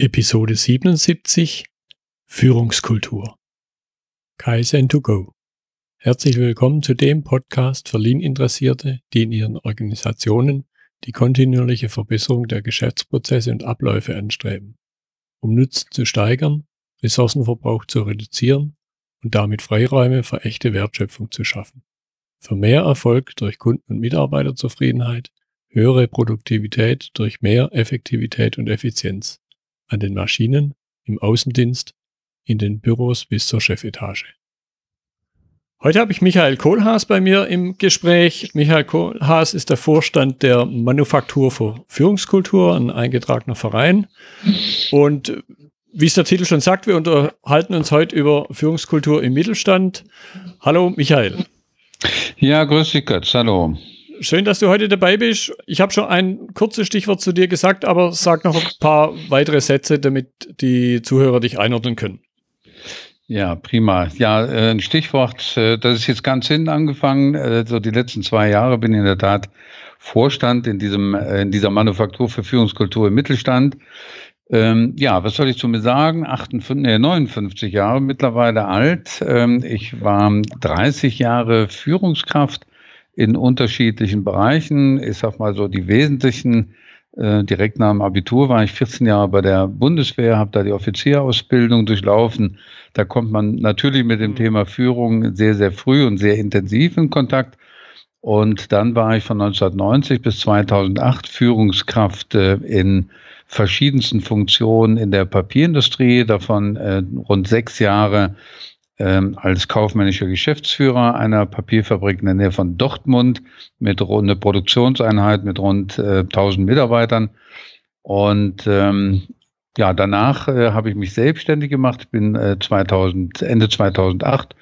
Episode 77 Führungskultur Kaizen to go. Herzlich willkommen zu dem Podcast für Lean-Interessierte, die in ihren Organisationen die kontinuierliche Verbesserung der Geschäftsprozesse und Abläufe anstreben, um Nutzen zu steigern, Ressourcenverbrauch zu reduzieren und damit Freiräume für echte Wertschöpfung zu schaffen. Für mehr Erfolg durch Kunden- und Mitarbeiterzufriedenheit, höhere Produktivität durch mehr Effektivität und Effizienz an den Maschinen, im Außendienst, in den Büros bis zur Chefetage. Heute habe ich Michael Kohlhaas bei mir im Gespräch. Michael Kohlhaas ist der Vorstand der Manufaktur für Führungskultur, ein eingetragener Verein. Und wie es der Titel schon sagt, wir unterhalten uns heute über Führungskultur im Mittelstand. Hallo Michael. Ja, grüß dich Götz, hallo. Schön, dass du heute dabei bist. Ich habe schon ein kurzes Stichwort zu dir gesagt, aber sag noch ein paar weitere Sätze, damit die Zuhörer dich einordnen können. Ja, prima. Ja, äh, ein Stichwort, äh, das ist jetzt ganz hinten angefangen. Äh, so die letzten zwei Jahre bin ich in der Tat Vorstand in diesem, in dieser Manufaktur für Führungskultur im Mittelstand. Ähm, ja, was soll ich zu mir sagen? 58, nee, 59 Jahre mittlerweile alt. Ähm, ich war 30 Jahre Führungskraft in unterschiedlichen Bereichen. Ich sag mal so, die wesentlichen, äh, direkt nach dem Abitur war ich 14 Jahre bei der Bundeswehr, habe da die Offizierausbildung durchlaufen. Da kommt man natürlich mit dem mhm. Thema Führung sehr, sehr früh und sehr intensiv in Kontakt. Und dann war ich von 1990 bis 2008 Führungskraft äh, in verschiedensten Funktionen in der Papierindustrie, davon äh, rund sechs Jahre ähm, als kaufmännischer Geschäftsführer einer Papierfabrik in der Nähe von Dortmund mit rund eine Produktionseinheit mit rund äh, 1000 Mitarbeitern. Und ähm, ja, danach äh, habe ich mich selbstständig gemacht, bin äh, 2000, Ende 2008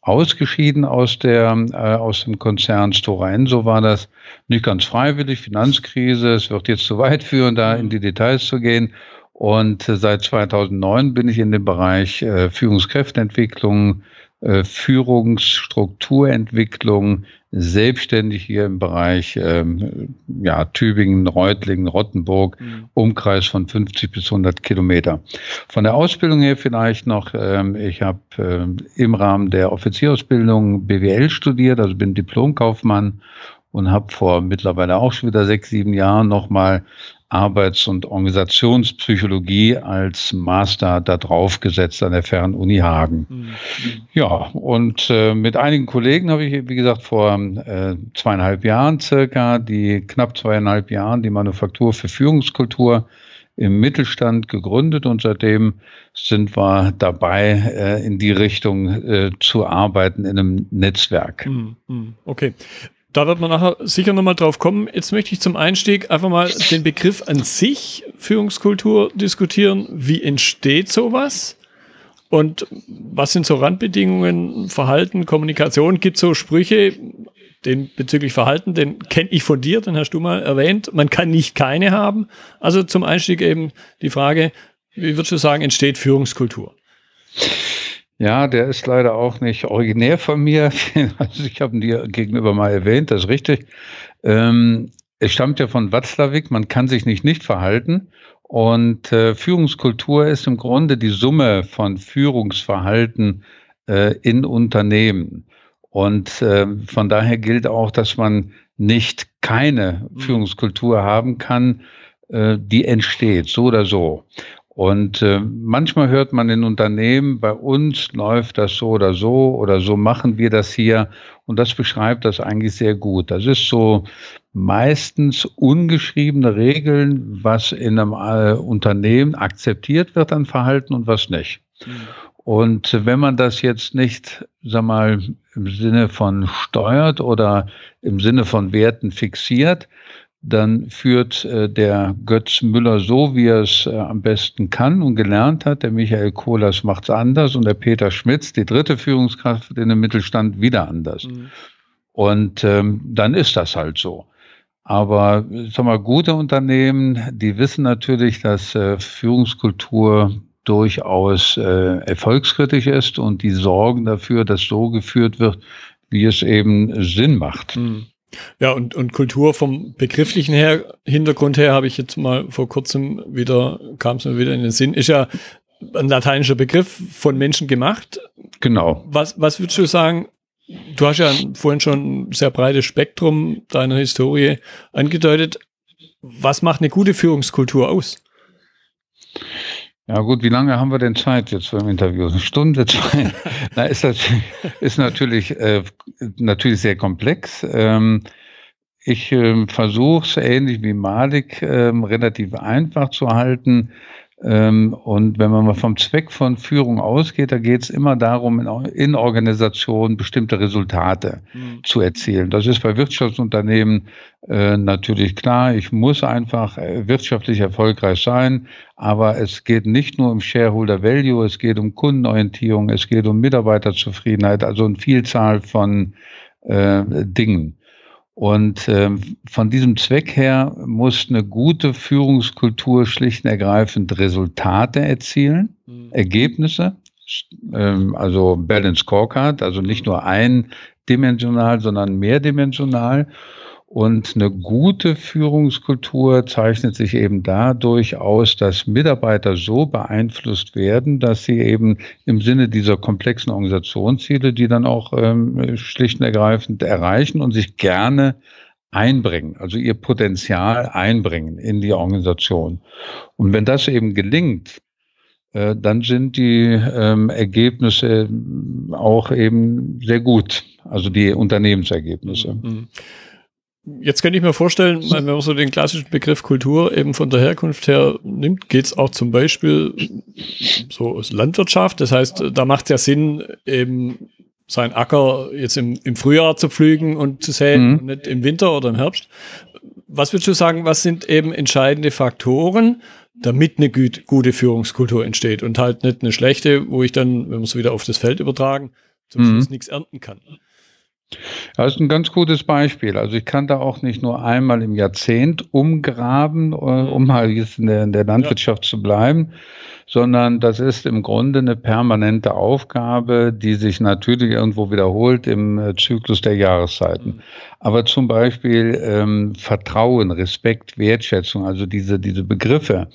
ausgeschieden aus der äh, aus dem Konzern. Stora Enso war das. Nicht ganz freiwillig Finanzkrise es wird jetzt zu weit führen da in die Details zu gehen und seit 2009 bin ich in dem Bereich äh, Führungskräfteentwicklung, äh, Führungsstrukturentwicklung selbstständig hier im Bereich ähm, ja, Tübingen, Reutlingen, Rottenburg, mhm. Umkreis von 50 bis 100 Kilometer. Von der Ausbildung her vielleicht noch, ähm, ich habe ähm, im Rahmen der Offizierausbildung BWL studiert, also bin Diplomkaufmann und habe vor mittlerweile auch schon wieder sechs, sieben Jahren nochmal Arbeits- und Organisationspsychologie als Master da drauf gesetzt an der Fernuni Hagen. Mhm. Ja, und äh, mit einigen Kollegen habe ich, wie gesagt, vor äh, zweieinhalb Jahren circa, die knapp zweieinhalb Jahren, die Manufaktur für Führungskultur im Mittelstand gegründet und seitdem sind wir dabei, äh, in die Richtung äh, zu arbeiten in einem Netzwerk. Mhm. Mhm. Okay da wird man nachher sicher nochmal drauf kommen. Jetzt möchte ich zum Einstieg einfach mal den Begriff an sich Führungskultur diskutieren. Wie entsteht sowas? Und was sind so Randbedingungen, Verhalten, Kommunikation? Gibt so Sprüche, den bezüglich Verhalten, den kenne ich von dir, den hast du mal erwähnt. Man kann nicht keine haben. Also zum Einstieg eben die Frage, wie würdest du sagen, entsteht Führungskultur? Ja, der ist leider auch nicht originär von mir. Also ich habe ihn dir gegenüber mal erwähnt, das ist richtig. Ähm, es stammt ja von Watzlawick, man kann sich nicht nicht verhalten. Und äh, Führungskultur ist im Grunde die Summe von Führungsverhalten äh, in Unternehmen. Und äh, von daher gilt auch, dass man nicht keine mhm. Führungskultur haben kann, äh, die entsteht, so oder so. Und äh, manchmal hört man in Unternehmen, bei uns läuft das so oder so oder so machen wir das hier. Und das beschreibt das eigentlich sehr gut. Das ist so meistens ungeschriebene Regeln, was in einem äh, Unternehmen akzeptiert wird an Verhalten und was nicht. Mhm. Und wenn man das jetzt nicht, sag mal, im Sinne von steuert oder im Sinne von Werten fixiert, dann führt äh, der Götz Müller so, wie er es äh, am besten kann und gelernt hat. Der Michael Kohlers macht es anders und der Peter Schmitz, die dritte Führungskraft in dem Mittelstand, wieder anders. Mhm. Und ähm, dann ist das halt so. Aber sag mal, gute Unternehmen, die wissen natürlich, dass äh, Führungskultur durchaus äh, erfolgskritisch ist und die sorgen dafür, dass so geführt wird, wie es eben Sinn macht. Mhm. Ja, und, und Kultur vom begrifflichen her, Hintergrund her, habe ich jetzt mal vor kurzem wieder, kam es mir wieder in den Sinn, ist ja ein lateinischer Begriff von Menschen gemacht. Genau. Was, was würdest du sagen? Du hast ja vorhin schon ein sehr breites Spektrum deiner Historie angedeutet. Was macht eine gute Führungskultur aus? Ja gut, wie lange haben wir denn Zeit jetzt für ein Interview? Eine Stunde, zwei? Na, ist, das, ist natürlich, äh, natürlich sehr komplex. Ähm, ich äh, versuche es ähnlich wie Malik äh, relativ einfach zu halten. Ähm, und wenn man mal vom Zweck von Führung ausgeht, da geht es immer darum, in, Organisationen bestimmte Resultate mhm. zu erzielen. Das ist bei Wirtschaftsunternehmen äh, natürlich klar. Ich muss einfach äh, wirtschaftlich erfolgreich sein, aber es geht nicht nur um Shareholder Value, es geht um Kundenorientierung, es geht um Mitarbeiterzufriedenheit, also eine Vielzahl von äh, Dingen. Und ähm, von diesem Zweck her muss eine gute Führungskultur schlicht und ergreifend Resultate erzielen, mhm. Ergebnisse, ähm, also Balance Scorecard, also nicht nur eindimensional, sondern mehrdimensional. Und eine gute Führungskultur zeichnet sich eben dadurch aus, dass Mitarbeiter so beeinflusst werden, dass sie eben im Sinne dieser komplexen Organisationsziele, die dann auch ähm, schlicht und ergreifend erreichen und sich gerne einbringen, also ihr Potenzial einbringen in die Organisation. Und wenn das eben gelingt, äh, dann sind die ähm, Ergebnisse auch eben sehr gut, also die Unternehmensergebnisse. Mhm. Jetzt könnte ich mir vorstellen, wenn man so den klassischen Begriff Kultur eben von der Herkunft her nimmt, geht es auch zum Beispiel so aus Landwirtschaft. Das heißt, da macht es ja Sinn, eben sein Acker jetzt im, im Frühjahr zu pflügen und zu säen mhm. und nicht im Winter oder im Herbst. Was würdest du sagen, was sind eben entscheidende Faktoren, damit eine gute Führungskultur entsteht und halt nicht eine schlechte, wo ich dann, wenn wir es wieder auf das Feld übertragen, zum mhm. Schluss nichts ernten kann? Das ist ein ganz gutes Beispiel. Also ich kann da auch nicht nur einmal im Jahrzehnt umgraben, äh, um mal jetzt in der, in der Landwirtschaft ja. zu bleiben, sondern das ist im Grunde eine permanente Aufgabe, die sich natürlich irgendwo wiederholt im äh, Zyklus der Jahreszeiten. Mhm. Aber zum Beispiel ähm, Vertrauen, Respekt, Wertschätzung, also diese, diese Begriffe,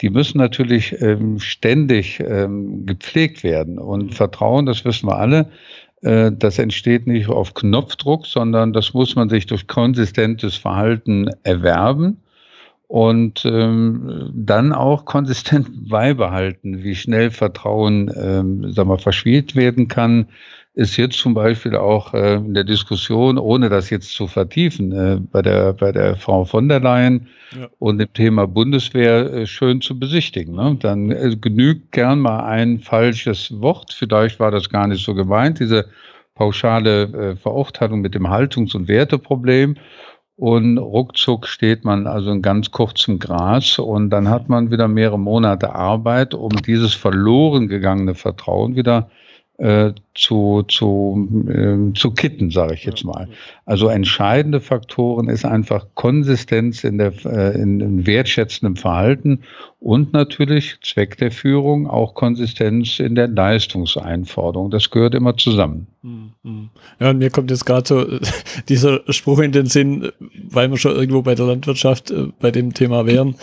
die müssen natürlich ähm, ständig ähm, gepflegt werden. Und mhm. Vertrauen, das wissen wir alle, das entsteht nicht auf Knopfdruck, sondern das muss man sich durch konsistentes Verhalten erwerben und ähm, dann auch konsistent beibehalten, wie schnell Vertrauen ähm, sag mal, verschwiegt werden kann, ist jetzt zum Beispiel auch äh, in der Diskussion, ohne das jetzt zu vertiefen, äh, bei, der, bei der Frau von der Leyen ja. und dem Thema Bundeswehr äh, schön zu besichtigen. Ne? Dann äh, genügt gern mal ein falsches Wort, vielleicht war das gar nicht so gemeint, diese pauschale äh, Verurteilung mit dem Haltungs- und Werteproblem. Und ruckzuck steht man also in ganz kurzem Gras und dann hat man wieder mehrere Monate Arbeit, um dieses verloren gegangene Vertrauen wieder äh, zu, zu, äh, zu kitten, sage ich jetzt mal. Also entscheidende Faktoren ist einfach Konsistenz in der äh, in, in wertschätzendem Verhalten und natürlich Zweck der Führung auch Konsistenz in der Leistungseinforderung. Das gehört immer zusammen. Mhm. Ja, und mir kommt jetzt gerade so äh, dieser Spruch in den Sinn, weil wir schon irgendwo bei der Landwirtschaft äh, bei dem Thema wären.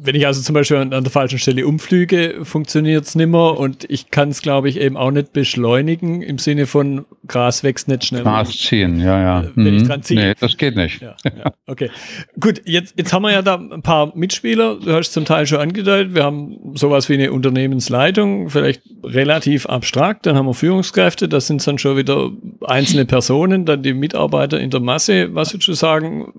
Wenn ich also zum Beispiel an, der falschen Stelle umflüge, funktioniert es nimmer und ich kann es, glaube ich, eben auch nicht beschleunigen im Sinne von Gras wächst nicht schnell. Gras ziehen, ja, ja. Äh, wenn mhm. ich dran ziehe. Nee, das geht nicht. Ja, ja. Okay. Gut, jetzt, jetzt haben wir ja da ein paar Mitspieler, du hast zum Teil schon angedeutet, wir haben sowas wie eine Unternehmensleitung, vielleicht relativ abstrakt, dann haben wir Führungskräfte, das sind dann schon wieder einzelne Personen, dann die Mitarbeiter in der Masse. Was würdest du sagen,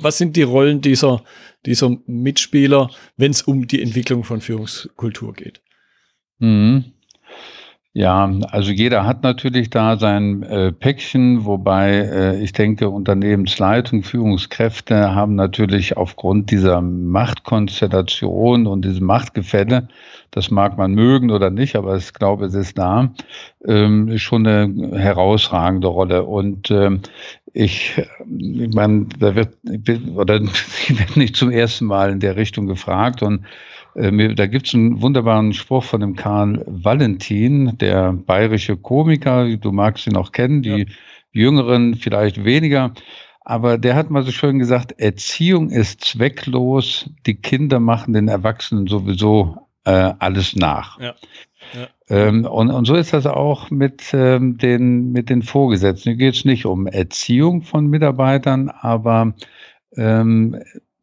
was sind die Rollen dieser, dieser Mitspieler, wenn es um die Entwicklung von Führungskultur geht? Mhm. Ja, also jeder hat natürlich da sein äh, Päckchen, wobei äh, ich denke, Unternehmensleitung, Führungskräfte haben natürlich aufgrund dieser Machtkonstellation und diesem Machtgefälle, das mag man mögen oder nicht, aber ich glaube, es ist da, ähm, schon eine herausragende Rolle. Und ähm, ich, ich meine, da wird, oder ich werde nicht zum ersten Mal in der Richtung gefragt und äh, da gibt es einen wunderbaren Spruch von dem Karl Valentin, der bayerische Komiker, du magst ihn auch kennen, die Jüngeren vielleicht weniger. Aber der hat mal so schön gesagt, Erziehung ist zwecklos, die Kinder machen den Erwachsenen sowieso äh, alles nach. Ja. Ja. Ähm, und, und so ist das auch mit, ähm, den, mit den Vorgesetzten. Hier geht es nicht um Erziehung von Mitarbeitern, aber ähm,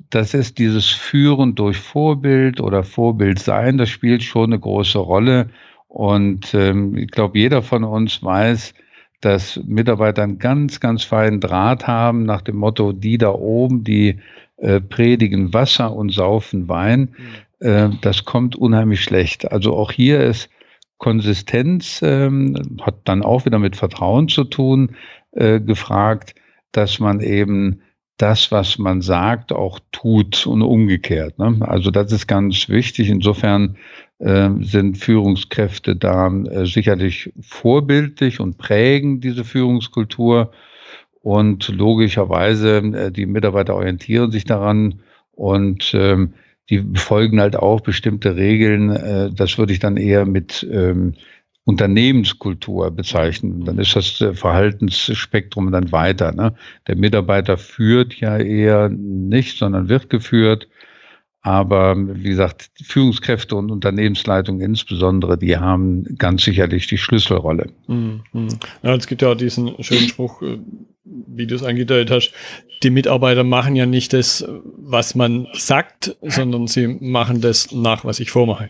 das ist dieses Führen durch Vorbild oder Vorbild sein, das spielt schon eine große Rolle. Und ähm, ich glaube, jeder von uns weiß, dass Mitarbeiter einen ganz, ganz feinen Draht haben nach dem Motto, die da oben, die äh, predigen Wasser und saufen Wein. Mhm. Äh, das kommt unheimlich schlecht. Also auch hier ist Konsistenz, ähm, hat dann auch wieder mit Vertrauen zu tun, äh, gefragt, dass man eben das, was man sagt, auch tut und umgekehrt. Ne? Also das ist ganz wichtig. Insofern äh, sind Führungskräfte da äh, sicherlich vorbildlich und prägen diese Führungskultur. Und logischerweise, äh, die Mitarbeiter orientieren sich daran und ähm, die befolgen halt auch bestimmte Regeln. Äh, das würde ich dann eher mit ähm, Unternehmenskultur bezeichnen. Dann ist das äh, Verhaltensspektrum dann weiter. Ne? Der Mitarbeiter führt ja eher nicht, sondern wird geführt. Aber wie gesagt, Führungskräfte und Unternehmensleitung insbesondere, die haben ganz sicherlich die Schlüsselrolle. Mhm. Ja, es gibt ja auch diesen schönen Spruch, äh, wie du es angedeutet hast, die Mitarbeiter machen ja nicht das, was man sagt, sondern sie machen das nach, was ich vormache.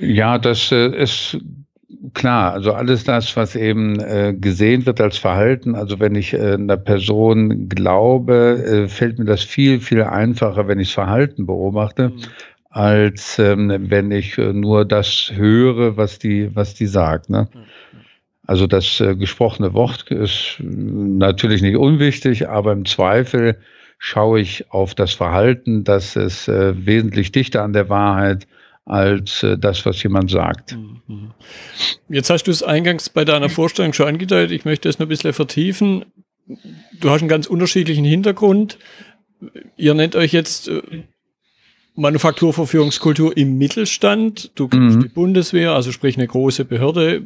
Ja, das äh, ist klar. Also alles das, was eben äh, gesehen wird als Verhalten. Also wenn ich äh, einer Person glaube, fällt mir das viel, viel einfacher, wenn ich das Verhalten beobachte. Mhm. als ähm, wenn ich äh, nur das höre, was die, was die sagt. Ne? Mhm. Also das äh, gesprochene Wort ist natürlich nicht unwichtig, aber im Zweifel schaue ich auf das Verhalten, das ist äh, wesentlich dichter an der Wahrheit als äh, das, was jemand sagt. Mhm. Jetzt hast du es eingangs bei deiner Vorstellung schon angedeutet. Ich möchte es noch ein bisschen vertiefen. Du hast einen ganz unterschiedlichen Hintergrund. Ihr nennt euch jetzt äh, Manufakturverführungskultur im Mittelstand. Du kennst mhm. die Bundeswehr, also sprich eine große Behörde,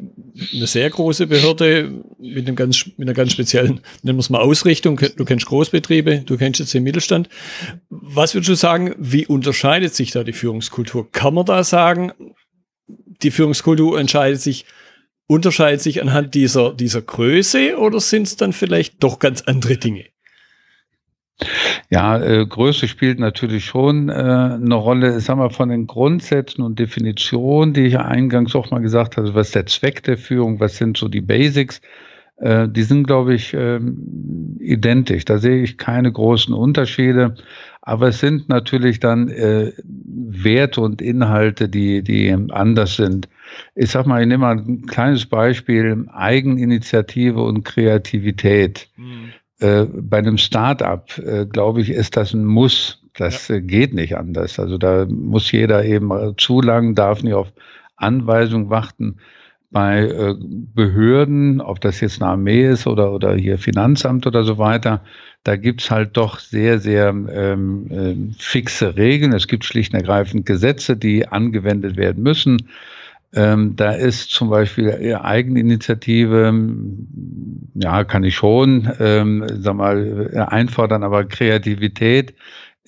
eine sehr große Behörde mit einem ganz, mit einer ganz speziellen, nennen wir es mal Ausrichtung. Du kennst Großbetriebe, du kennst jetzt den Mittelstand. Was würdest du sagen, wie unterscheidet sich da die Führungskultur? Kann man da sagen, die Führungskultur entscheidet sich, unterscheidet sich anhand dieser, dieser Größe oder sind es dann vielleicht doch ganz andere Dinge? Ja, äh, Größe spielt natürlich schon äh, eine Rolle. Sagen wir von den Grundsätzen und Definitionen, die ich eingangs auch mal gesagt habe, was ist der Zweck der Führung, was sind so die Basics, äh, die sind, glaube ich, äh, identisch. Da sehe ich keine großen Unterschiede. Aber es sind natürlich dann äh, Werte und Inhalte, die, die anders sind. Ich sag mal, ich nehme mal ein kleines Beispiel, Eigeninitiative und Kreativität. Mhm äh, bei einem Start-up, äh, glaube ich, ist das ein Muss. Das ja. äh, geht nicht anders. Also da muss jeder eben zu lang, darf nicht auf Anweisung warten. Bei äh, Behörden, ob das jetzt eine Armee ist oder, oder hier Finanzamt oder so weiter, da gibt's halt doch sehr, sehr ähm, äh, fixe Regeln. Es gibt schlicht und ergreifend Gesetze, die angewendet werden müssen. Ähm, da ist zum Beispiel Eigeninitiative, ja, kann ich schon, ähm, sag mal, einfordern, aber Kreativität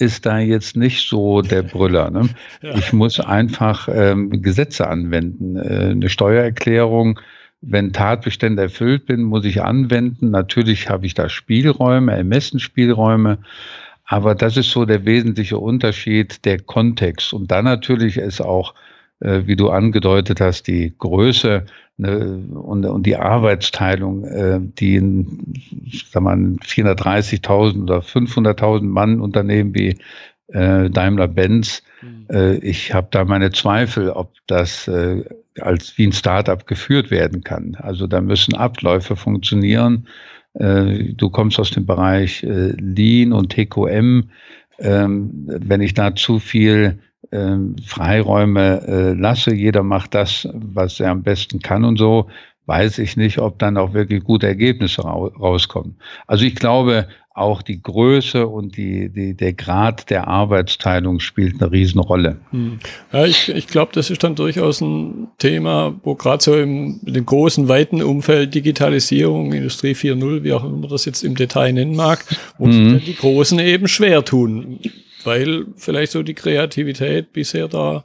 ist da jetzt nicht so der Brüller. Ne? Ja. Ich muss einfach ähm, Gesetze anwenden. Äh, eine Steuererklärung, wenn Tatbestände erfüllt bin, muss ich anwenden. Natürlich habe ich da Spielräume, Ermessensspielräume. Aber das ist so der wesentliche Unterschied, der Kontext. Und dann natürlich ist auch wie du angedeutet hast, die Größe ne, und, und die Arbeitsteilung, äh, die in sag mal, 430.000 oder 500.000 Mann Unternehmen wie äh, Daimler-Benz, äh, ich habe da meine Zweifel, ob das äh, als wie ein Startup geführt werden kann. Also da müssen Abläufe funktionieren. Äh, du kommst aus dem Bereich äh, Lean und TQM. Ähm, wenn ich da zu viel ähm, Freiräume äh, lasse, jeder macht das, was er am besten kann und so, weiß ich nicht, ob dann auch wirklich gute Ergebnisse rauskommen. Also ich glaube, auch die Größe und die, die, der Grad der Arbeitsteilung spielt eine Riesenrolle. Hm. Ja, ich, ich glaube, das ist dann durchaus ein Thema, wo gerade so im, in dem großen, weiten Umfeld Digitalisierung, Industrie 4.0, wie auch immer man das jetzt im Detail nennen mag, wo mhm. sich dann die Großen eben schwer tun, weil vielleicht so die Kreativität bisher da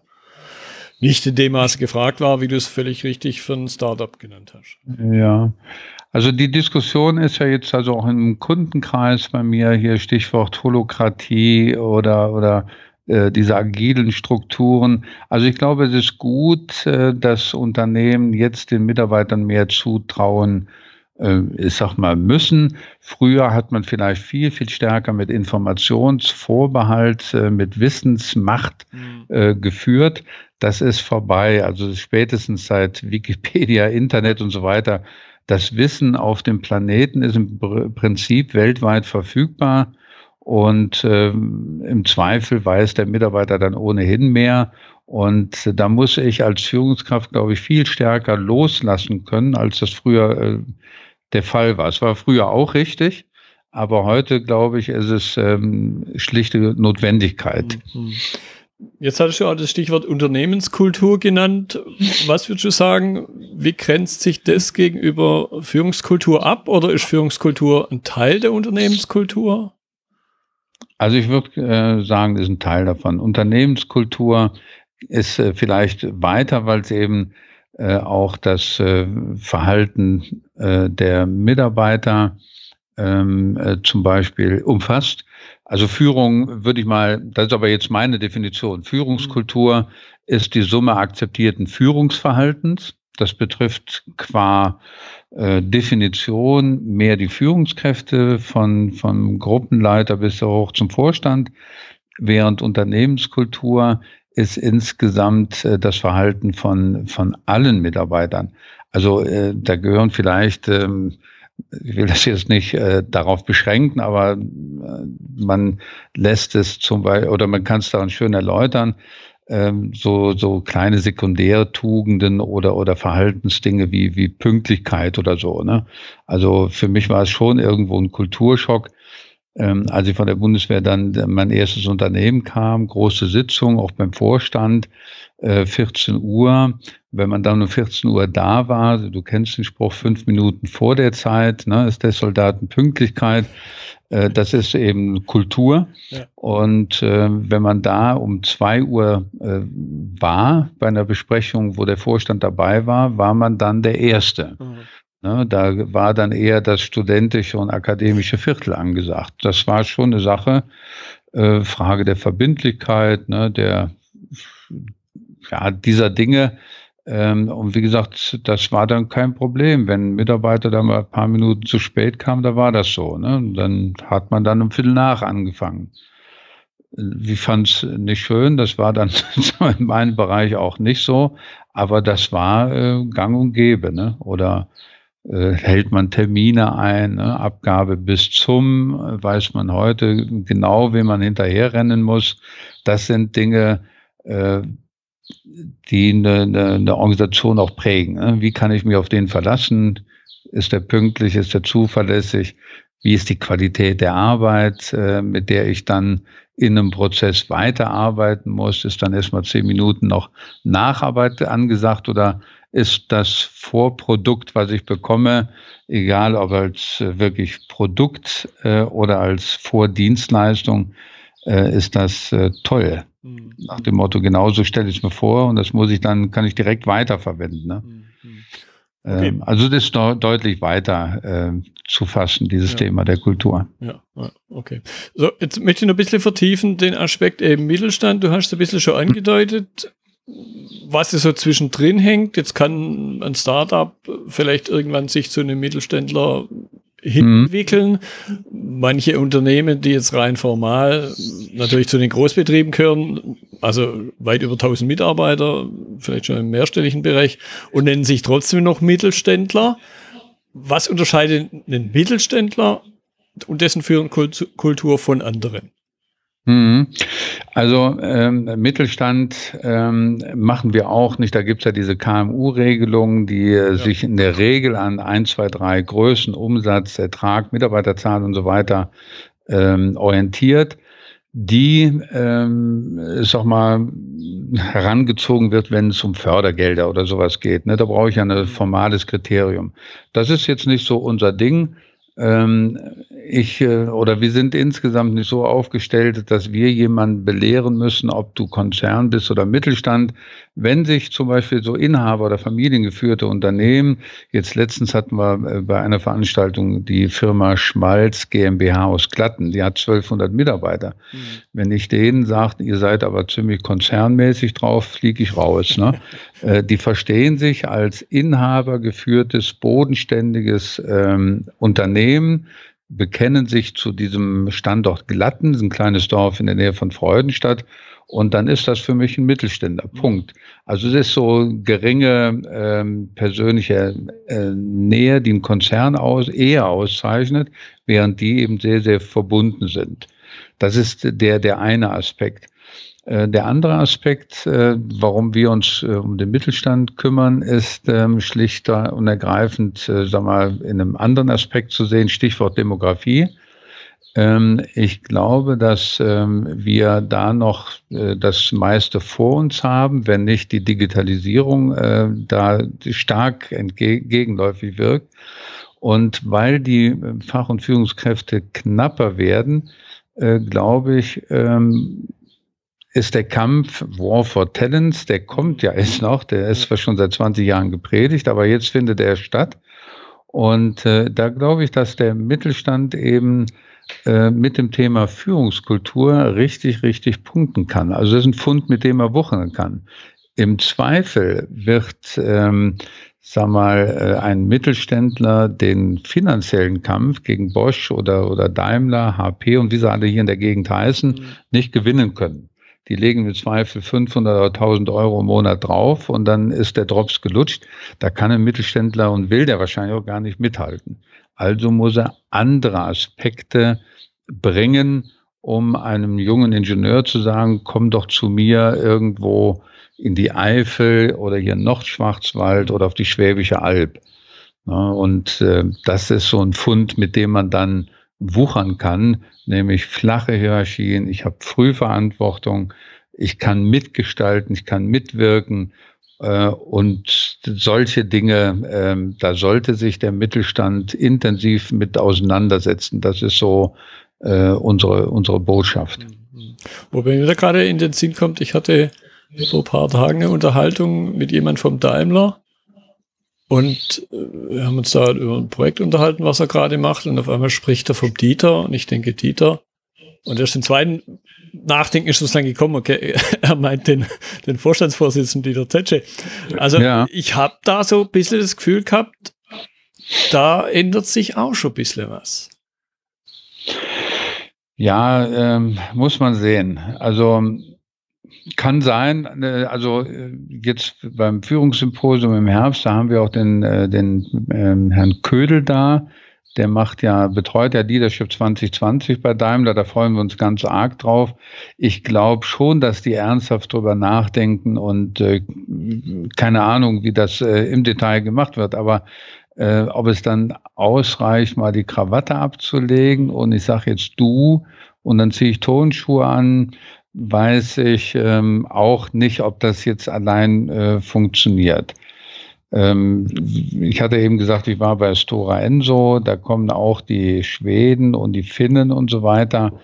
nicht in dem Maße gefragt war, wie du es völlig richtig für ein Startup genannt hast. Ja, also die Diskussion ist ja jetzt also auch im Kundenkreis bei mir hier Stichwort Holokratie oder oder äh, diese agilen Strukturen. Also ich glaube, es ist gut, äh, dass Unternehmen jetzt den Mitarbeitern mehr zutrauen, ich sag mal, müssen. Früher hat man vielleicht viel, viel stärker mit Informationsvorbehalt, äh, mit Wissensmacht mhm. äh, geführt. Das ist vorbei. Also spätestens seit Wikipedia, Internet und so weiter das Wissen auf dem Planeten ist im Prinzip weltweit verfügbar und ähm, im Zweifel weiß der Mitarbeiter dann ohnehin mehr. Und da muss ich als Führungskraft, glaube ich, viel stärker loslassen können, als das früher äh, der Fall war. Es war früher auch richtig, aber heute, glaube ich, ist es ähm, schlichte Notwendigkeit. Mhm. Jetzt hattest du auch das Stichwort Unternehmenskultur genannt. Was würdest du sagen, wie grenzt sich das gegenüber Führungskultur ab oder ist Führungskultur ein Teil der Unternehmenskultur? Also ich würde äh, sagen, ist ein Teil davon. Unternehmenskultur ist äh, vielleicht weiter, weil es eben äh, auch das äh, Verhalten äh, der Mitarbeiter ähm, äh, zum Beispiel umfasst. Also Führung würde ich mal, das ist aber jetzt meine Definition. Führungskultur ist die Summe akzeptierten Führungsverhaltens. Das betrifft qua äh, Definition mehr die Führungskräfte von, von Gruppenleiter bis hoch zum Vorstand, während Unternehmenskultur ist insgesamt äh, das Verhalten von, von allen Mitarbeitern. Also äh, da gehören vielleicht ähm, ich will das jetzt nicht äh, darauf beschränken, aber äh, man lässt es zum Beispiel, oder man kann es daran schön erläutern, ähm, so, so kleine Sekundärtugenden oder, oder Verhaltensdinge wie, wie Pünktlichkeit oder so. Ne? Also für mich war es schon irgendwo ein Kulturschock, ähm, als ich von der Bundeswehr dann mein erstes Unternehmen kam, große Sitzung, auch beim Vorstand, äh, 14 Uhr. Wenn man dann um 14 Uhr da war, du kennst den Spruch, fünf Minuten vor der Zeit, ne, ist der Soldaten Pünktlichkeit. Äh, das ist eben Kultur. Ja. Und äh, wenn man da um zwei Uhr äh, war bei einer Besprechung, wo der Vorstand dabei war, war man dann der Erste. Mhm. Ne, da war dann eher das studentische und akademische Viertel angesagt. Das war schon eine Sache, äh, Frage der Verbindlichkeit, ne, der ja, dieser Dinge. Ähm, und wie gesagt, das war dann kein Problem. Wenn ein Mitarbeiter da mal ein paar Minuten zu spät kam, da war das so. Ne? Dann hat man dann um Viertel nach angefangen. Ich fand es nicht schön, das war dann in meinem Bereich auch nicht so, aber das war äh, gang und gäbe. Ne? Oder hält man Termine ein, ne? Abgabe bis zum, äh, weiß man heute genau, wie man hinterherrennen muss. Das sind Dinge, äh, die eine, eine, eine Organisation auch prägen. Ne? Wie kann ich mich auf den verlassen? Ist der pünktlich? Ist der zuverlässig? Wie ist die Qualität der Arbeit, äh, mit der ich dann in einem Prozess weiterarbeiten muss? Ist dann erstmal zehn Minuten noch Nacharbeit angesagt oder ist das Vorprodukt, was ich bekomme, egal ob als äh, wirklich Produkt äh, oder als Vordienstleistung, äh, ist das toll. Mhm. Nach dem Motto, genauso stelle ich es mir vor und das muss ich dann, kann ich direkt weiterverwenden. Ne? Mhm. Okay. Ähm, also das ist de deutlich weiter äh, zu fassen, dieses ja. Thema der Kultur. Ja, okay. So, jetzt möchte ich noch ein bisschen vertiefen, den Aspekt eben Mittelstand. Du hast es ein bisschen schon angedeutet was so zwischendrin hängt. Jetzt kann ein Startup vielleicht irgendwann sich zu einem Mittelständler hinentwickeln. Mhm. Manche Unternehmen, die jetzt rein formal natürlich zu den Großbetrieben gehören, also weit über 1000 Mitarbeiter, vielleicht schon im mehrstelligen Bereich und nennen sich trotzdem noch Mittelständler. Was unterscheidet einen Mittelständler und dessen Führungskultur von anderen? Mhm. Also ähm, Mittelstand ähm, machen wir auch nicht. Da gibt's ja diese KMU-Regelungen, die äh, ja. sich in der Regel an ein, zwei, drei Größen, Umsatz, Ertrag, Mitarbeiterzahl und so weiter ähm, orientiert, die, ähm, sag mal, herangezogen wird, wenn es um Fördergelder oder sowas geht. Ne? Da brauche ich ja ein mhm. formales Kriterium. Das ist jetzt nicht so unser Ding. Ähm, ich äh, oder wir sind insgesamt nicht so aufgestellt, dass wir jemanden belehren müssen, ob du Konzern bist oder Mittelstand. Wenn sich zum Beispiel so Inhaber oder familiengeführte Unternehmen, jetzt letztens hatten wir äh, bei einer Veranstaltung die Firma Schmalz GmbH aus Glatten, die hat 1200 Mitarbeiter. Mhm. Wenn ich denen sage, ihr seid aber ziemlich konzernmäßig drauf, fliege ich raus. Ne? Äh, die verstehen sich als Inhaber geführtes, bodenständiges ähm, Unternehmen, bekennen sich zu diesem Standort Glatten, ein kleines Dorf in der Nähe von Freudenstadt. Und dann ist das für mich ein Mittelständler. Mhm. Punkt. Also es ist so geringe ähm, persönliche äh, Nähe, die einen Konzern aus, eher auszeichnet, während die eben sehr, sehr verbunden sind. Das ist der, der eine Aspekt. Äh, der andere Aspekt, äh, warum wir uns äh, um den Mittelstand kümmern, ist ähm, schlichter und ergreifend, sag mal, in einem anderen Aspekt zu sehen, Stichwort Demografie. Ähm, ich glaube, dass ähm, wir da noch das meiste vor uns haben, wenn nicht die Digitalisierung da stark entgegenläufig wirkt. Und weil die Fach- und Führungskräfte knapper werden, glaube ich, ist der Kampf War for Talents, der kommt ja jetzt noch, der ist zwar schon seit 20 Jahren gepredigt, aber jetzt findet er statt. Und äh, da glaube ich, dass der Mittelstand eben äh, mit dem Thema Führungskultur richtig, richtig punkten kann. Also das ist ein Fund, mit dem er wuchern kann. Im Zweifel wird, ähm, sag mal, äh, ein Mittelständler den finanziellen Kampf gegen Bosch oder, oder Daimler, HP und wie sie alle hier in der Gegend heißen, mhm. nicht gewinnen können die legen im Zweifel 500 oder 1000 Euro im Monat drauf und dann ist der Drops gelutscht. Da kann ein Mittelständler und will der wahrscheinlich auch gar nicht mithalten. Also muss er andere Aspekte bringen, um einem jungen Ingenieur zu sagen, komm doch zu mir irgendwo in die Eifel oder hier in Nordschwarzwald oder auf die Schwäbische Alb. und äh, das ist so ein Fund, mit dem man dann wuchern kann, nämlich flache Hierarchien. Ich habe Frühverantwortung, ich kann mitgestalten, ich kann mitwirken. Äh, und solche Dinge, äh, da sollte sich der Mittelstand intensiv mit auseinandersetzen. Das ist so äh, unsere, unsere Botschaft. Wobei mir da gerade in den Sinn kommt, ich hatte vor ein paar Tagen eine Unterhaltung mit jemand vom Daimler und äh, wir haben uns da über ein Projekt unterhalten, was er gerade macht. Und auf einmal spricht er vom Dieter. Und ich denke, Dieter. Und erst im zweiten Nachdenken ist es dann gekommen, okay, er meint den, den Vorstandsvorsitzenden Dieter Zetsche. Also ja. ich habe da so ein bisschen das Gefühl gehabt, da ändert sich auch schon ein bisschen was. Ja, ähm, muss man sehen. Also kann sein, äh, also äh, jetzt beim Führungssymposium im Herbst, da haben wir auch den, äh, den ähm, Herrn Ködel da, der macht ja, betreut ja Leadership 2020 bei Daimler, da freuen wir uns ganz arg drauf. Ich glaube schon, dass die ernsthaft drüber nachdenken und äh, keine Ahnung, wie das äh, im Detail gemacht wird, aber äh, ob es dann ausreicht, mal die Krawatte abzulegen und ich sage jetzt du und dann ziehe ich Tonschuhe an, weiß ich ähm, auch nicht, ob das jetzt allein äh, funktioniert. Ähm, ich hatte eben gesagt, ich war bei Stora Enso, da kommen auch die Schweden und die Finnen und so weiter.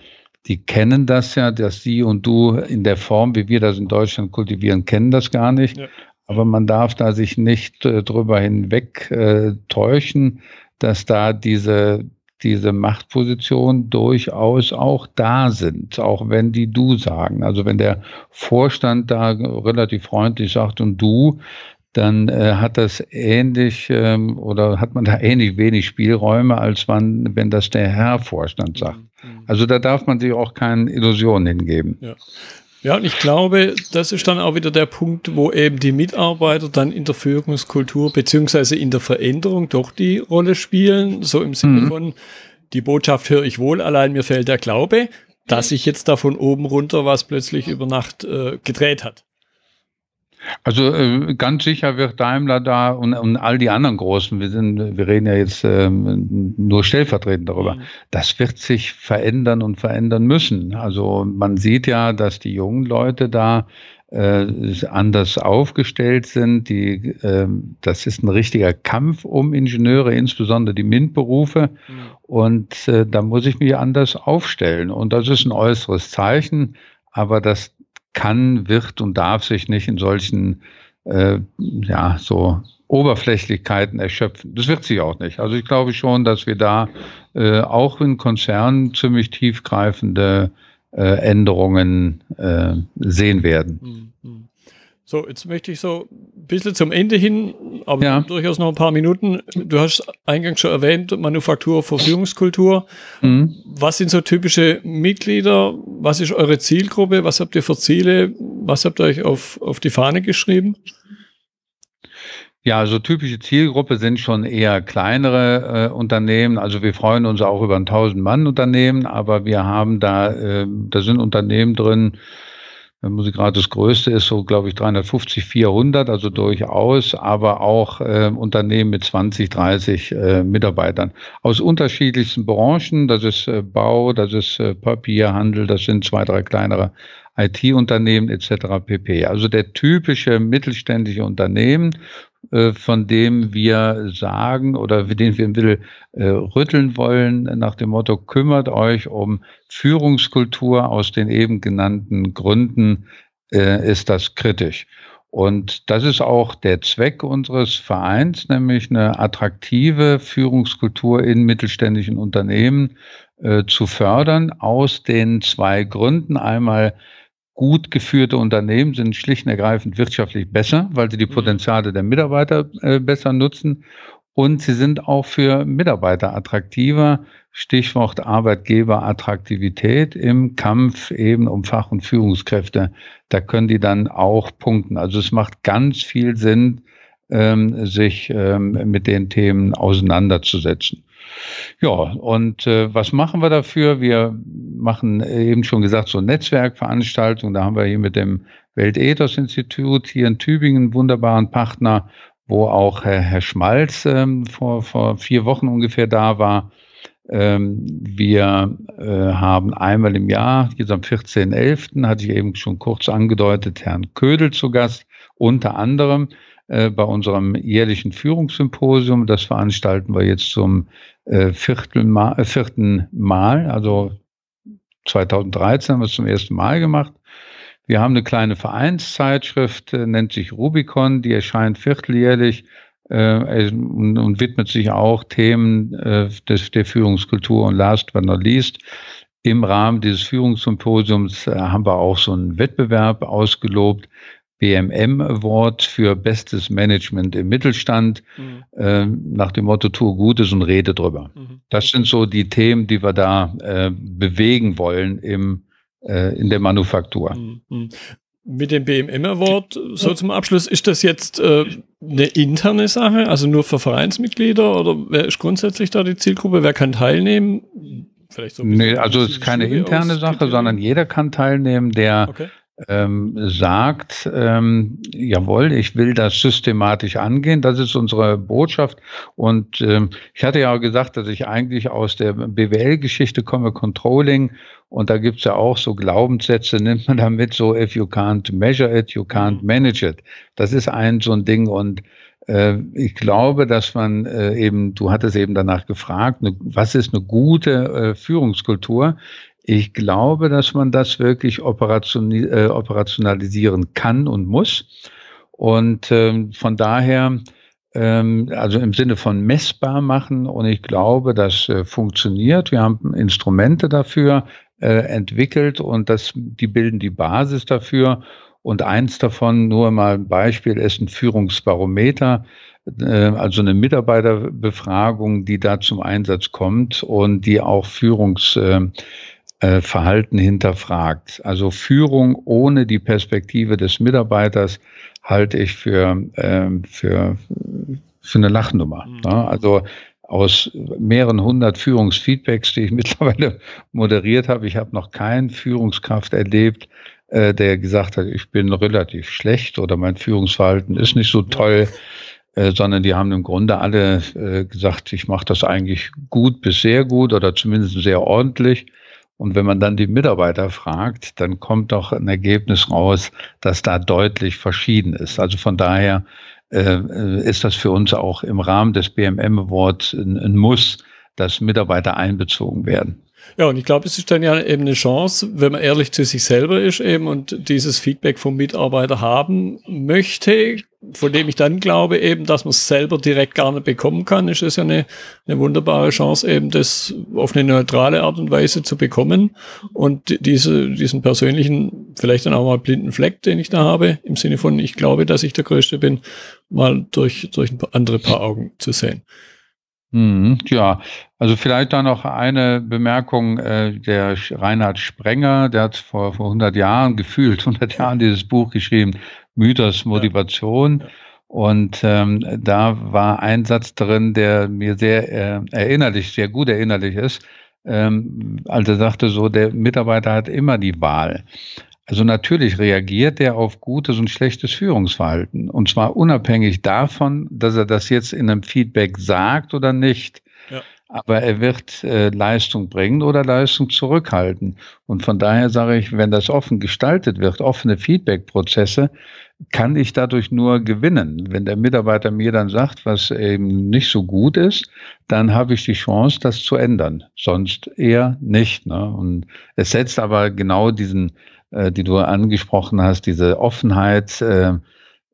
Die kennen das ja, dass sie und du in der Form, wie wir das in Deutschland kultivieren, kennen das gar nicht. Ja. Aber man darf da sich nicht äh, drüber hinweg äh, täuschen, dass da diese diese Machtpositionen durchaus auch da sind, auch wenn die du sagen. Also wenn der Vorstand da relativ freundlich sagt und du, dann äh, hat das ähnlich ähm, oder hat man da ähnlich wenig Spielräume, als man, wenn das der Herr Vorstand sagt. Mhm. Also da darf man sich auch keine Illusionen hingeben. Ja. Ja, und ich glaube, das ist dann auch wieder der Punkt, wo eben die Mitarbeiter dann in der Führungskultur beziehungsweise in der Veränderung doch die Rolle spielen, so im Sinne mhm. von, die Botschaft höre ich wohl, allein mir fehlt der Glaube. dass sich jetzt da von oben runter was plötzlich über Nacht äh, gedreht hat. Also äh, ganz sicher wird Daimler da und, und all die anderen Großen, wir sind, wir reden ja jetzt ähm, nur stellvertretend darüber, mhm. das wird sich verändern und verändern müssen. Also man sieht ja, dass die jungen Leute da äh, anders aufgestellt sind. Die, äh, das ist ein richtiger Kampf um Ingenieure, insbesondere die MINT-Berufe. Mhm. Und äh, da muss ich mich anders aufstellen. Und das ist ein äußeres Zeichen, aber das kann, wird und darf sich nicht in solchen, äh, ja, so Oberflächlichkeiten erschöpfen. Das wird sich auch nicht. Also ich glaube schon, dass wir da äh, auch in Konzernen ziemlich tiefgreifende äh, Änderungen äh, sehen werden. So, jetzt möchte ich so ein bisschen zum Ende hin, aber ja. durchaus noch ein paar Minuten. Du hast eingangs schon erwähnt, Manufaktur, Verführungskultur. Mhm. Was sind so typische Mitglieder? Was ist eure Zielgruppe? Was habt ihr für Ziele? Was habt ihr euch auf, auf die Fahne geschrieben? Ja, also typische Zielgruppe sind schon eher kleinere äh, Unternehmen. Also wir freuen uns auch über ein 1000-Mann-Unternehmen, aber wir haben da, äh, da sind Unternehmen drin, gerade das größte ist, so glaube ich 350, 400, also durchaus, aber auch äh, Unternehmen mit 20, 30 äh, Mitarbeitern aus unterschiedlichsten Branchen. Das ist äh, Bau, das ist äh, Papierhandel, das sind zwei, drei kleinere IT-Unternehmen etc. pp. Also der typische mittelständische Unternehmen, äh, von dem wir sagen oder den wir will äh, rütteln wollen nach dem Motto, kümmert euch um Führungskultur aus den eben genannten Gründen, äh, ist das kritisch. Und das ist auch der Zweck unseres Vereins, nämlich eine attraktive Führungskultur in mittelständischen Unternehmen äh, zu fördern, aus den zwei Gründen. Einmal gut geführte Unternehmen sind schlicht und ergreifend wirtschaftlich besser, weil sie die mhm. Potenziale der Mitarbeiter äh, besser nutzen. Und sie sind auch für Mitarbeiter attraktiver. Stichwort Arbeitgeberattraktivität im Kampf eben um Fach- und Führungskräfte. Da können die dann auch punkten. Also es macht ganz viel Sinn, ähm, sich ähm, mit den Themen auseinanderzusetzen. Ja, und äh, was machen wir dafür? Wir machen äh, eben schon gesagt so Netzwerkveranstaltungen. Da haben wir hier mit dem Weltethos-Institut hier in Tübingen einen wunderbaren Partner, wo auch Herr, Herr Schmalz ähm, vor, vor vier Wochen ungefähr da war. Ähm, wir äh, haben einmal im Jahr, jetzt am 14.11., hatte ich eben schon kurz angedeutet, Herrn Ködel zu Gast, unter anderem äh, bei unserem jährlichen Führungssymposium. Das veranstalten wir jetzt zum äh, Viertelmal, äh, vierten Mal, also 2013 haben wir es zum ersten Mal gemacht. Wir haben eine kleine Vereinszeitschrift, äh, nennt sich Rubicon, die erscheint vierteljährlich äh, und, und, widmet sich auch Themen äh, des, der Führungskultur. Und last but not least, im Rahmen dieses Führungssymposiums äh, haben wir auch so einen Wettbewerb ausgelobt, BMM Award für bestes Management im Mittelstand mhm. äh, nach dem Motto tue Gutes und rede drüber. Mhm. Das sind so die Themen, die wir da äh, bewegen wollen im, äh, in der Manufaktur. Mhm. mhm. Mit dem BMM Award, so zum Abschluss, ist das jetzt äh, eine interne Sache, also nur für Vereinsmitglieder oder wer ist grundsätzlich da die Zielgruppe? Wer kann teilnehmen? Vielleicht so nee, also es ist keine interne Sache, sondern jeder kann teilnehmen, der okay ähm, sagt, ähm, jawohl, ich will das systematisch angehen. Das ist unsere Botschaft. Und ähm, ich hatte ja auch gesagt, dass ich eigentlich aus der BWL-Geschichte komme, Controlling. Und da gibt's ja auch so Glaubenssätze, nimmt man damit so, if you can't measure it, you can't manage it. Das ist ein so ein Ding. Und äh, ich glaube, dass man äh, eben, du hattest eben danach gefragt, ne, was ist eine gute äh, Führungskultur? Ich glaube, dass man das wirklich äh, operationalisieren kann und muss. Und ähm, von daher, ähm, also im Sinne von messbar machen. Und ich glaube, das äh, funktioniert. Wir haben Instrumente dafür äh, entwickelt und das, die bilden die Basis dafür. Und eins davon, nur mal ein Beispiel, ist ein Führungsbarometer äh, also eine Mitarbeiterbefragung, die da zum Einsatz kommt und die auch Führungs, äh, Verhalten hinterfragt. Also Führung ohne die Perspektive des Mitarbeiters halte ich für, äh, für, für eine Lachnummer. Mhm. Ne? Also aus mehreren hundert Führungsfeedbacks, die ich mittlerweile moderiert habe, ich habe noch keinen Führungskraft erlebt, äh, der gesagt hat, ich bin relativ schlecht oder mein Führungsverhalten ist nicht so toll, äh, sondern die haben im Grunde alle äh, gesagt, ich mache das eigentlich gut bis sehr gut oder zumindest sehr ordentlich. Und wenn man dann die Mitarbeiter fragt, dann kommt doch ein Ergebnis raus, das da deutlich verschieden ist. Also von daher äh, ist das für uns auch im Rahmen des BMM Awards ein, ein Muss, dass Mitarbeiter einbezogen werden. Ja, und ich glaube, es ist dann ja eben eine Chance, wenn man ehrlich zu sich selber ist eben und dieses Feedback vom Mitarbeiter haben möchte, von dem ich dann glaube eben, dass man es selber direkt gar nicht bekommen kann, ist es ja eine, eine wunderbare Chance eben, das auf eine neutrale Art und Weise zu bekommen und diese, diesen persönlichen, vielleicht dann auch mal blinden Fleck, den ich da habe, im Sinne von, ich glaube, dass ich der Größte bin, mal durch, durch ein paar andere Paar Augen zu sehen. Mhm, ja, also vielleicht da noch eine Bemerkung, äh, der Reinhard Sprenger, der hat vor, vor 100 Jahren, gefühlt 100 Jahren dieses Buch geschrieben, Mythos Motivation. Ja. Und ähm, da war ein Satz drin, der mir sehr äh, erinnerlich, sehr gut erinnerlich ist. Ähm, also er sagte so, der Mitarbeiter hat immer die Wahl. Also natürlich reagiert er auf gutes und schlechtes Führungsverhalten. Und zwar unabhängig davon, dass er das jetzt in einem Feedback sagt oder nicht. Ja. Aber er wird äh, Leistung bringen oder Leistung zurückhalten. Und von daher sage ich, wenn das offen gestaltet wird, offene Feedback-Prozesse, kann ich dadurch nur gewinnen. Wenn der Mitarbeiter mir dann sagt, was eben nicht so gut ist, dann habe ich die Chance, das zu ändern. Sonst eher nicht. Ne? Und es setzt aber genau diesen äh, die du angesprochen hast, diese Offenheit äh,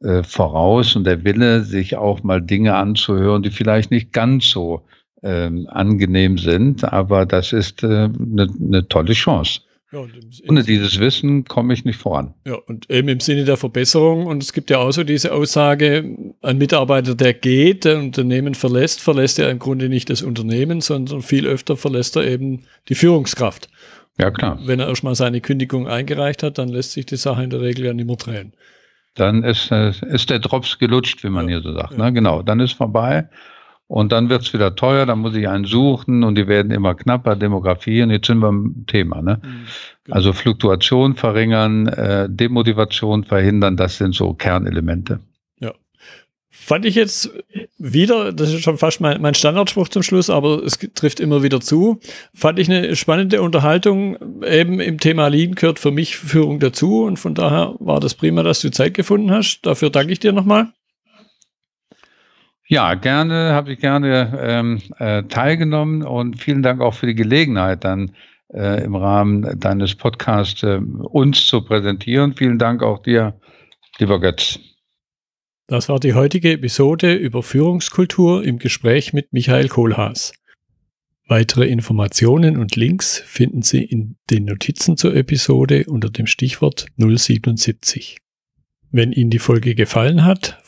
äh, voraus und der Wille, sich auch mal Dinge anzuhören, die vielleicht nicht ganz so äh, angenehm sind, aber das ist eine äh, ne tolle Chance. Ja, Ohne dieses Wissen komme ich nicht voran. Ja, und eben im Sinne der Verbesserung. Und es gibt ja auch so diese Aussage, ein Mitarbeiter, der geht, der Unternehmen verlässt, verlässt er im Grunde nicht das Unternehmen, sondern viel öfter verlässt er eben die Führungskraft. Ja, klar. Wenn er erstmal seine Kündigung eingereicht hat, dann lässt sich die Sache in der Regel ja nicht mehr drehen. Dann ist, äh, ist der Drops gelutscht, wie man ja. hier so sagt. Ja. Ne? Genau, dann ist vorbei. Und dann wird's wieder teuer, dann muss ich einen suchen und die werden immer knapper, Demografie, und jetzt sind wir im Thema. Ne? Mhm, genau. Also Fluktuation verringern, äh, Demotivation verhindern, das sind so Kernelemente. Fand ich jetzt wieder, das ist schon fast mein, mein Standardspruch zum Schluss, aber es trifft immer wieder zu. Fand ich eine spannende Unterhaltung. Eben im Thema Lean gehört für mich Führung dazu und von daher war das prima, dass du Zeit gefunden hast. Dafür danke ich dir nochmal. Ja, gerne, habe ich gerne ähm, äh, teilgenommen und vielen Dank auch für die Gelegenheit, dann äh, im Rahmen deines Podcasts äh, uns zu präsentieren. Vielen Dank auch dir, lieber Götz. Das war die heutige Episode über Führungskultur im Gespräch mit Michael Kohlhaas. Weitere Informationen und Links finden Sie in den Notizen zur Episode unter dem Stichwort 077. Wenn Ihnen die Folge gefallen hat,